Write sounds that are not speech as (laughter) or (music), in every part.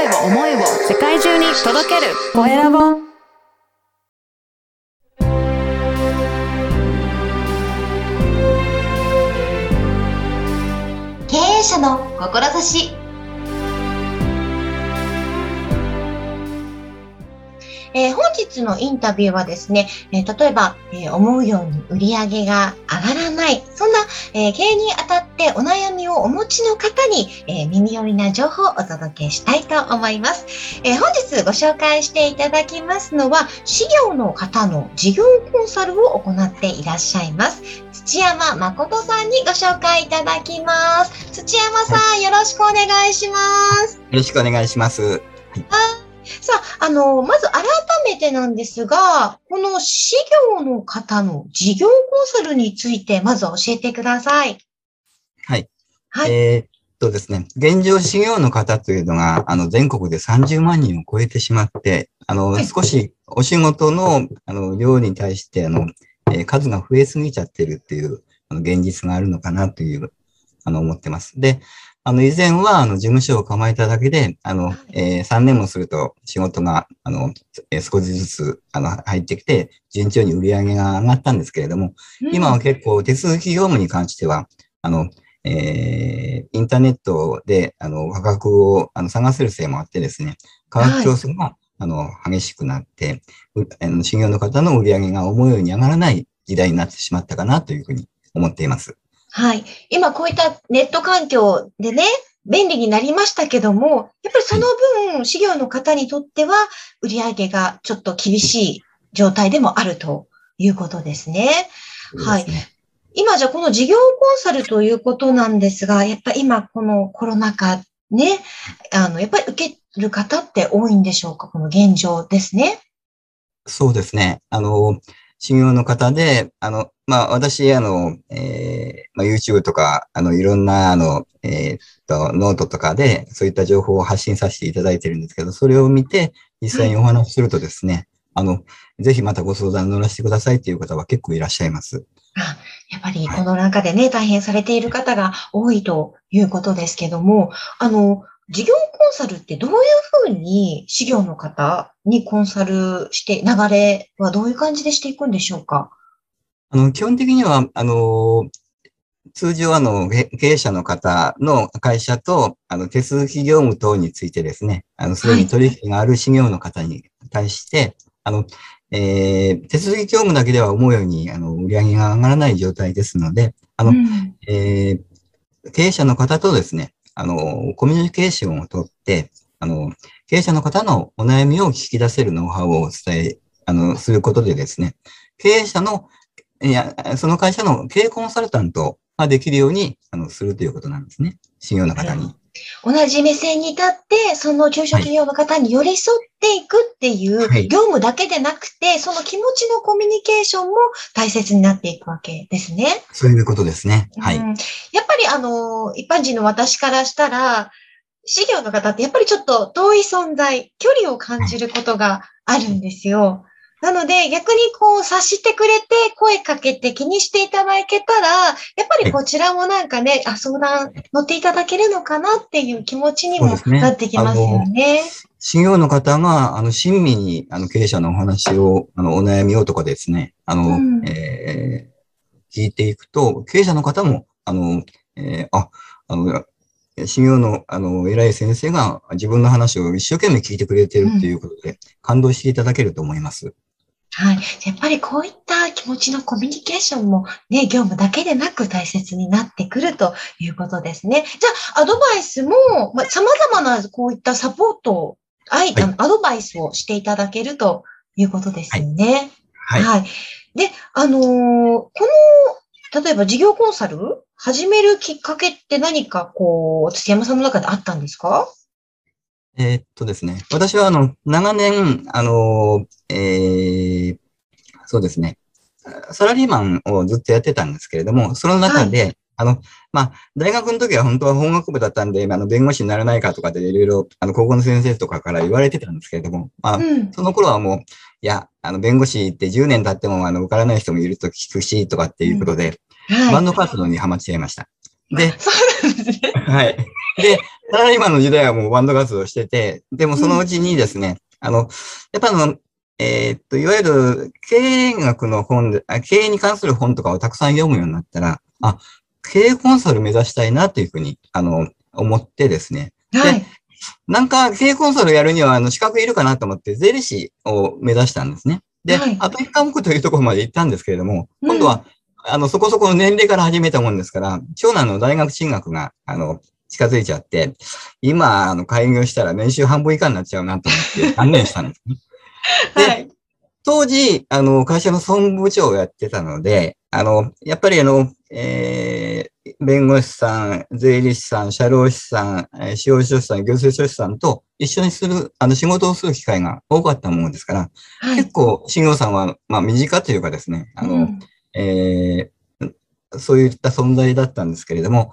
声を思いを世界中に届ける。コエラボ。経営者の志。えー本日のインタビューはですね、えー例えば、えー思うように売り上げが上がらない、そんな、えー経営にあたってお悩みをお持ちの方に、えー耳寄りな情報をお届けしたいと思います。えー本日ご紹介していただきますのは、事業の方の事業コンサルを行っていらっしゃいます。土山誠さんにご紹介いただきます。土山さん、よろしくお願いします。よろしくお願いします。さあ、あの、まず改めてなんですが、この事業の方の事業コンサルについて、まず教えてください。はい。はい。えーっとですね、現状事業の方というのが、あの、全国で30万人を超えてしまって、あの、はい少しお仕事の、あの、量に対して、あの、えー数が増えすぎちゃってるっていう、あの、現実があるのかなという、あの、思ってます。で、あの、以前は、あの、事務所を構えただけで、あの、えー3年もすると仕事が、あの、えー少しずつ、あの、入ってきて、順調に売り上げが上がったんですけれども、今は結構手続き業務に関しては、あの、えーインターネットで、あの、価格をあの探せるせいもあってですね、価格競争が、あの、激しくなって、うあの修行の方の売り上げが思うように上がらない時代になってしまったかなというふうに思っています。はい。今こういったネット環境でね、便利になりましたけども、やっぱりその分、事業の方にとっては、売り上げがちょっと厳しい状態でもあるということですね。すね今じゃあこの事業コンサルということなんですが、やっぱり今このコロナ禍ね、あの、やっぱり受ける方って多いんでしょうか？この現状ですね。そうですね。あの、修行の方で、あの、まあ、私、あの、えーまあ、YouTube とか、あの、いろんな、あの、えーっと、ノートとかで、そういった情報を発信させていただいてるんですけど、それを見て、実際にお話しするとですね、あの、ぜひまたご相談乗らせてくださいっていう方は結構いらっしゃいます。あやっぱりこの中でね、大変されている方が多いということですけども、あの、事業コンサルってどういうふうに事業の方にコンサルして、流れはどういう感じでしていくんでしょうか？あの、基本的には、あの、通常、あの、へ経営者の方の会社と、あの、手続き業務等についてですね、あの、すでに取引がある事業の方に対して、あの、えー手続き業務だけでは思うように、あの、売り上げが上がらない状態ですので、あの、うん。えー経営者の方とですね、あの、コミュニケーションをとって、あの、経営者の方のお悩みを聞き出せるノウハウをお伝え、あの、することでですね、経営者の、いや、その会社の経営コンサルタントができるように、あの、するということなんですね。信用の方に。同じ目線に立って、その中小企業の方に寄り添っていくっていうはい業務だけでなくて、その気持ちのコミュニケーションも大切になっていくわけですね。そういうことですね。はい。うんやっぱりあの、一般人の私からしたら、事業の方ってやっぱりちょっと遠い存在、距離を感じることがあるんですよ。なので逆にこう察してくれて声かけて気にしていただけたら、やっぱりこちらもなんかね、あ、相談乗っていただけるのかなっていう気持ちにもなってきますよね。信用の方が、あの、親身に、あの、経営者のお話を、あの、お悩みをとかですね、あの、うんえー聞いていくと、経営者の方も、あの、えーあ、あの、信用の、あの、偉い先生が自分の話を一生懸命聞いてくれてるっていうことで、感動していただけると思います。はい。やっぱりこういった気持ちのコミュニケーションもね、業務だけでなく大切になってくるということですね。じゃあ、アドバイスも、まあ、様々なこういったサポートを、あい、はいアドバイスをしていただけるということですよね。はい。で、あのーこの、例えば事業コンサル始めるきっかけって何かこう、土山さんの中であったんですか？えーっとですね。私は、あの、長年、あの、えーそうですね。サラリーマンをずっとやってたんですけれども、その中で、あの、まあ、大学の時は本当は法学部だったんで、あの、弁護士にならないかとかでいろいろ、あの、高校の先生とかから言われてたんですけれども、まあ、うん。その頃はもう、いや、あの、弁護士って10年経っても、あの、受からない人もいると聞くし、とかっていうことで、はい。バンド活動にハマっちゃいました。で、そうなんですね。(laughs) はい。で、サラリーマンの時代はもうバンド活動してて、でもそのうちにですね、あの、やっぱあの、えーっと、いわゆる経営学の本であ、経営に関する本とかをたくさん読むようになったら、あ、経営コンサル目指したいなというふうに、あの、思ってですね。はい。なんか経営コンサルやるには、あの、資格いるかなと思って、税理士を目指したんですね。で、はいあと一科目というところまで行ったんですけれども、うん今度は、あの、そこそこの年齢から始めたもんですから、長男の大学進学が、あの、近づいちゃって、今、あの、開業したら年収半分以下になっちゃうなと思って、断念したんですね。(laughs) ではい。当時、あの、会社の総務部長をやってたので、あの、やっぱりあの、えー弁護士さん、税理士さん、社労士さん、えー司法書士さん、行政書士さんと一緒にする、あの、仕事をする機会が多かったものですから、はい。結構、新業さんは、まあ、身近というかですね、あの、うんえーそういった存在だったんですけれども、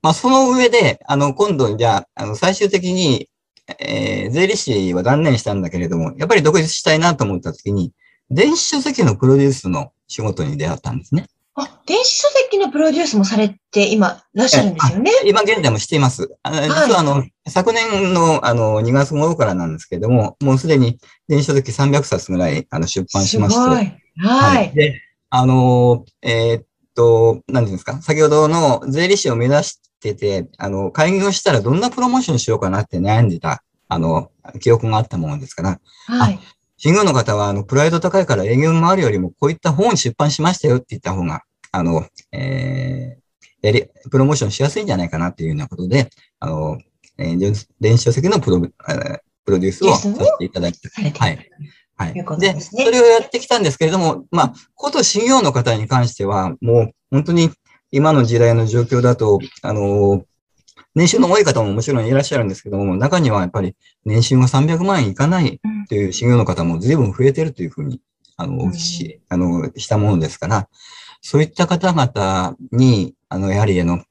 まあ、その上で、あの、今度、じゃあ、あの、最終的に、えー税理士は断念したんだけれども、やっぱり独立したいなと思ったときに、電子書籍のプロデュースの仕事に出会ったんですね。あ、電子書籍のプロデュースもされて今、いらっしゃるんですよね？今現在もしています。あの実はあの、昨年のあの2月頃からなんですけれども、もうすでに電子書籍300冊ぐらいあの出版しまして、すごい。はい。で、あの、えーっと、なんていうんですか、先ほどの税理士を目指してて、あの、開業したらどんなプロモーションしようかなって悩んでた、あの、記憶があったものですから、はい。新業の方は、あの、プライド高いから営業回るよりも、こういった本出版しましたよって言った方が、あの、えー、やり、プロモーションしやすいんじゃないかなっていうようなことで、あの、えー電電子書籍のプロ、えープロデュースをさせていただいて、はい。はい。でねそれをやってきたんですけれども、まあ、こと新業の方に関しては、もう本当に今の時代の状況だと、あの、年収の多い方ももちろんいらっしゃるんですけども、中にはやっぱり年収が300万円いかないという新業の方も随分増えてるというふうに、あの、し、あの、したものですから、そういった方々に、あの、やはりあの、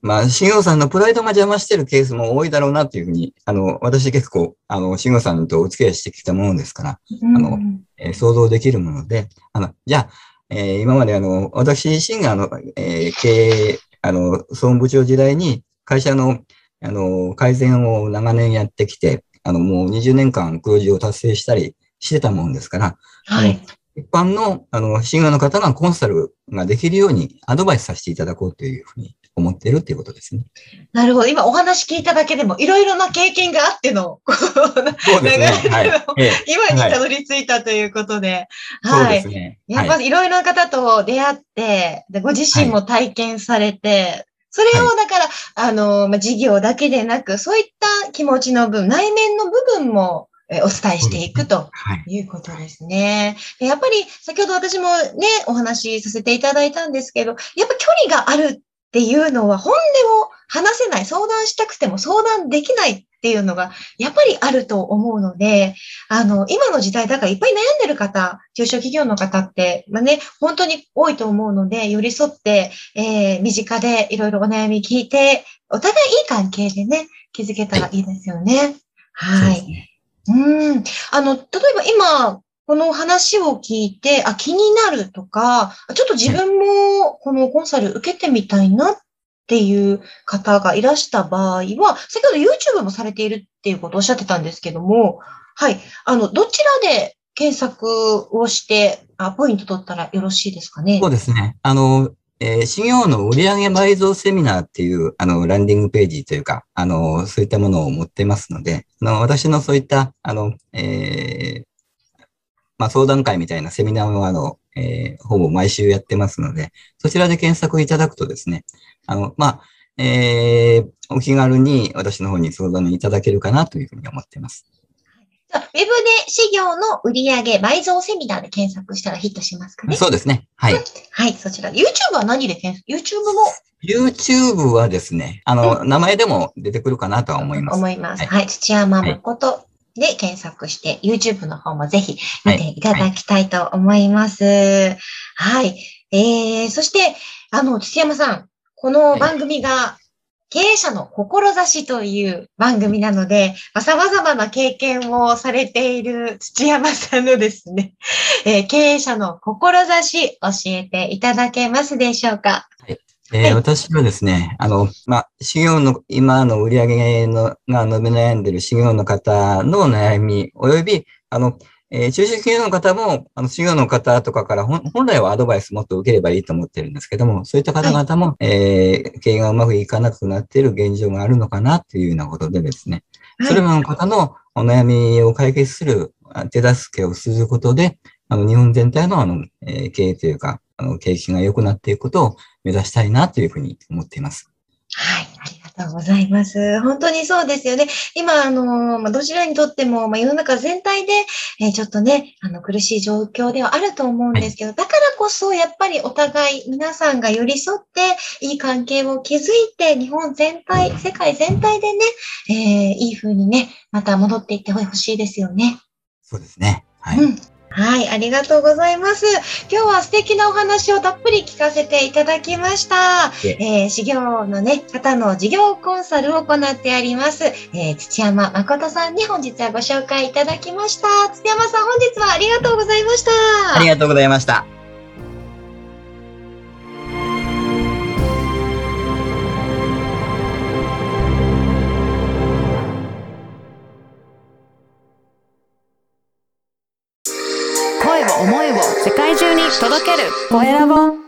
まあ、新業さんのプライドが邪魔してるケースも多いだろうなというふうに、あの、私結構、あの、新業さんとお付き合いしてきたものですから、うん。あのえー想像できるもので、あの、じゃあ、えー今まであの、私自身があの、えー経営、あの、総務部長時代に会社の、あの、改善を長年やってきて、あの、もう20年間黒字を達成したりしてたもんですから、はい。一般の、あの、新業の方がコンサルができるようにアドバイスさせていただこうというふうに思っているということですね。なるほど。今お話聞いただけでも、いろいろな経験があっての、こうそうですね。長いはい。ええ今にたどり着いたということで。はい。ですね。やっぱはい。いろいろな方と出会って、でご自身も体験されて、それをだから、あの、まあ、事業だけでなく、そういった気持ちの分、内面の部分もえお伝えしていくとはい。いうことですね。でやっぱり、先ほど私もね、お話しさせていただいたんですけど、やっぱ距離があるっていうのは、本音を話せない、相談したくても相談できないっていうのが、やっぱりあると思うので、あの、今の時代、だからいっぱい悩んでる方、中小企業の方って、まあね、本当に多いと思うので、寄り添って、えー、身近でいろいろお悩み聞いて、お互いいい関係でね、築けたらいいですよね。はい。うん。あの、例えば今、この話を聞いて、あ、気になるとか、ちょっと自分もこのコンサル受けてみたいなっていう方がいらした場合は、先ほど YouTube もされているっていうことをおっしゃってたんですけども、はい。あの、どちらで検索をして、あ、ポイント取ったらよろしいですかね？そうですね。あの、えー、企業の売上倍増セミナーっていう、あの、ランディングページというか、あの、そういったものを持ってますので、あの、私のそういった、あの、えーまあ、相談会みたいなセミナーを、あの、えーほぼ毎週やってますので、そちらで検索いただくとですね、あの、まあ、えーお気軽に私の方に相談いただけるかなというふうに思っています。ウェブで事業の売上倍増セミナーで検索したらヒットしますかね？そうですね。はい。はい、そちら。YouTube は何で検索 ?YouTube も？YouTube はですね、あの、名前でも出てくるかなとは思います。思います。はいはい。土山誠で検索して、YouTube の方もぜひ見ていただきたいと思います。はい。えー、そして、あの、土山さん、この番組が、経営者の志という番組なので、まあ様々な経験をされている土山さんのですね、えー経営者の志教えていただけますでしょうか？えーはい (laughs) 私はですね、あの、まあ、修行の、今の売り上げのが伸び悩んでいる修行の方の悩み、および、あの、えー中小企業の方も、あの、修行の方とかから本本来はアドバイスもっと受ければいいと思ってるんですけども、そういった方々も、えー経営がうまくいかなくなっている現状があるのかなというようなことでですね、はい。それらの方のお悩みを解決するあ手助けをすることで、あの、日本全体のあの、えー経営というか、あの、景気が良くなっていくことを目指したいなというふうに思っています。はい、ありがとうございます。本当にそうですよね。今、あの、まあ、どちらにとっても、まあ、世の中全体で、えーちょっとね、あの、苦しい状況ではあると思うんですけど、だからこそ、やっぱりお互い、皆さんが寄り添って、いい関係を築いて、日本全体、世界全体でね、えーいい風にね、また戻っていってほしいですよね。そうですね。はい。うん。はい、ありがとうございます。今日は素敵なお話をたっぷり聞かせていただきました。いええー、修行のね、方の事業コンサルを行ってあります、えー土山誠さんに本日はご紹介いただきました。土山さん、本日はありがとうございました。ありがとうございました。届ける。コエラボ